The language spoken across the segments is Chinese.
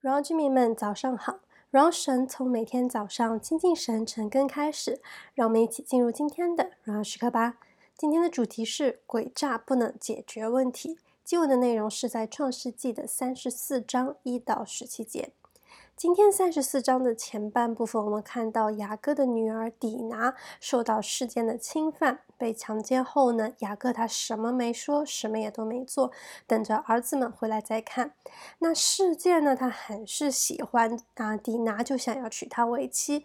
荣耀居民们，早上好！荣耀神从每天早上亲近神晨更开始，让我们一起进入今天的荣耀时刻吧。今天的主题是诡诈不能解决问题。经文的内容是在创世纪的三十四章一到十七节。今天三十四章的前半部分，我们看到雅各的女儿底拿受到示剑的侵犯。被强奸后呢，雅各他什么没说，什么也都没做，等着儿子们回来再看。那示剑呢，他很是喜欢啊，底拿就想要娶她为妻。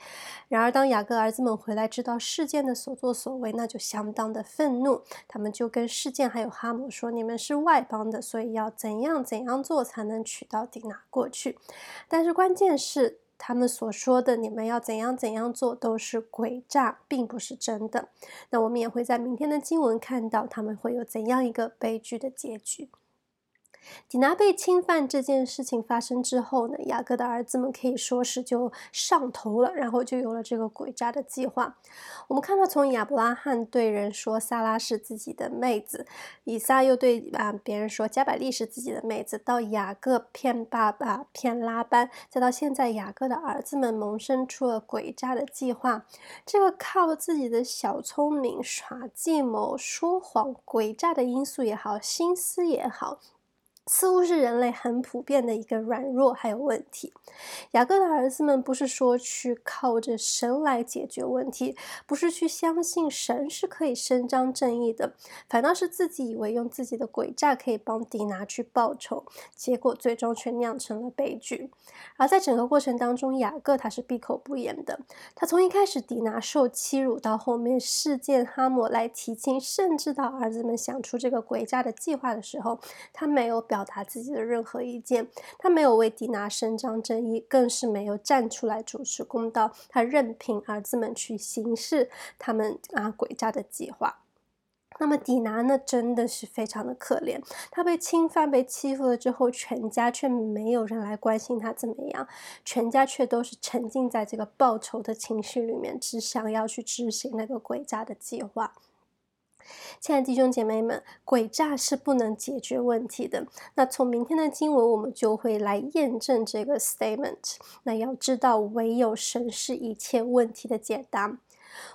然而当雅各儿子们回来知道事件的所作所为，那就相当的愤怒。他们就跟事件还有哈姆说：“你们是外邦的，所以要怎样怎样做才能娶到底拿过去？”但是关键是。他们所说的“你们要怎样怎样做”都是诡诈，并不是真的。那我们也会在明天的经文看到他们会有怎样一个悲剧的结局。底拿被侵犯这件事情发生之后呢，雅各的儿子们可以说是就上头了，然后就有了这个诡诈的计划。我们看到，从亚伯拉罕对人说萨拉是自己的妹子，以撒又对啊别人说加百利是自己的妹子，到雅各骗爸爸骗拉班，再到现在雅各的儿子们萌生出了诡诈的计划。这个靠自己的小聪明耍计谋、说谎、诡诈的因素也好，心思也好。似乎是人类很普遍的一个软弱，还有问题。雅各的儿子们不是说去靠着神来解决问题，不是去相信神是可以伸张正义的，反倒是自己以为用自己的诡诈可以帮迪拿去报仇，结果最终却酿成了悲剧。而在整个过程当中，雅各他是闭口不言的。他从一开始迪拿受欺辱，到后面示剑哈抹来提亲，甚至到儿子们想出这个诡诈的计划的时候，他没有表。表达自己的任何意见，他没有为迪娜伸张正义，更是没有站出来主持公道。他任凭儿子们去行事他们啊诡诈的计划。那么迪娜呢，真的是非常的可怜。他被侵犯、被欺负了之后，全家却没有人来关心他怎么样，全家却都是沉浸在这个报仇的情绪里面，只想要去执行那个诡诈的计划。亲爱的弟兄姐妹们，诡诈是不能解决问题的。那从明天的经文，我们就会来验证这个 statement。那要知道，唯有神是一切问题的解答。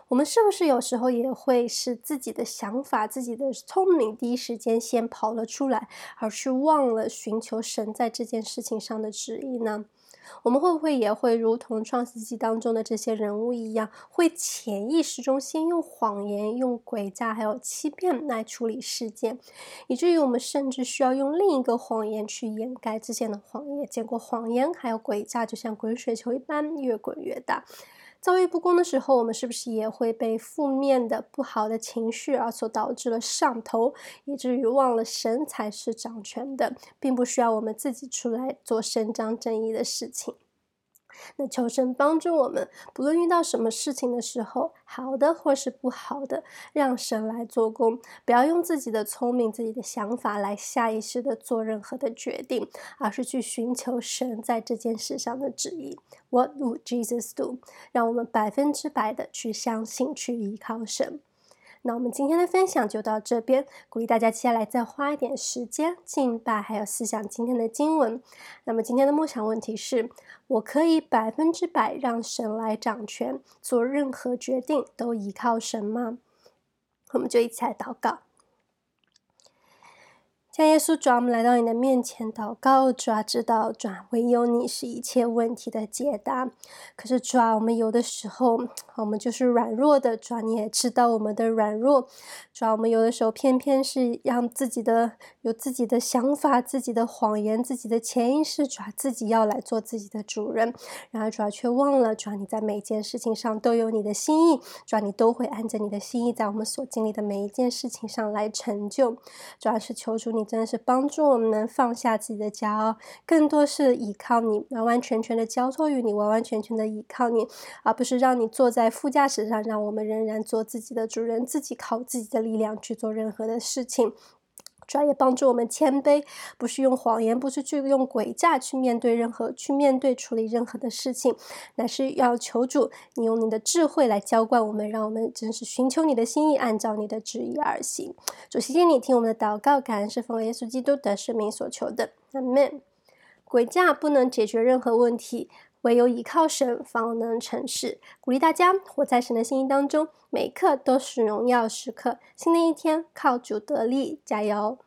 我们是不是有时候也会是自己的想法、自己的聪明，第一时间先跑了出来，而是忘了寻求神在这件事情上的旨意呢？我们会不会也会如同创世纪当中的这些人物一样，会潜意识中先用谎言、用诡诈还有欺骗来处理事件，以至于我们甚至需要用另一个谎言去掩盖之前的谎言，结果谎言还有诡诈就像滚水球一般越滚越大。遭遇不公的时候，我们是不是也会被负面的、不好的情绪而所导致了上头，以至于忘了神才是掌权的，并不需要我们自己出来做伸张正义的事情？那求神帮助我们，不论遇到什么事情的时候，好的或是不好的，让神来做工，不要用自己的聪明、自己的想法来下意识的做任何的决定，而是去寻求神在这件事上的旨意。What would Jesus do？让我们百分之百的去相信、去依靠神。那我们今天的分享就到这边，鼓励大家接下来再花一点时间敬拜，还有思想今天的经文。那么今天的梦想问题是：我可以百分之百让神来掌权，做任何决定都依靠神吗？我们就一起来祷告。像耶稣，主啊，我们来到你的面前祷告，主啊，知道主啊，唯有你是一切问题的解答。可是主啊，我们有的时候，我们就是软弱的，主啊，你也知道我们的软弱。主啊，我们有的时候偏偏是让自己的有自己的想法、自己的谎言、自己的潜意识，主啊，自己要来做自己的主人，然而主啊，却忘了主啊，你在每件事情上都有你的心意，主啊，你都会按着你的心意，在我们所经历的每一件事情上来成就。主要是求主你。你真的是帮助我们放下自己的骄傲，更多是依靠你，完完全全的交托于你，完完全全的依靠你，而不是让你坐在副驾驶上，让我们仍然做自己的主人，自己靠自己的力量去做任何的事情。主要也帮助我们谦卑，不是用谎言，不是去用诡诈去面对任何，去面对处理任何的事情，乃是要求主，你用你的智慧来浇灌我们，让我们真是寻求你的心意，按照你的旨意而行。主，谢谢你听我们的祷告，感恩是奉耶稣基督的圣名所求的，阿门。诡诈不能解决任何问题，唯有倚靠神方能成事。鼓励大家活在神的心意当中，每一刻都是荣耀时刻。新的一天，靠主得力，加油！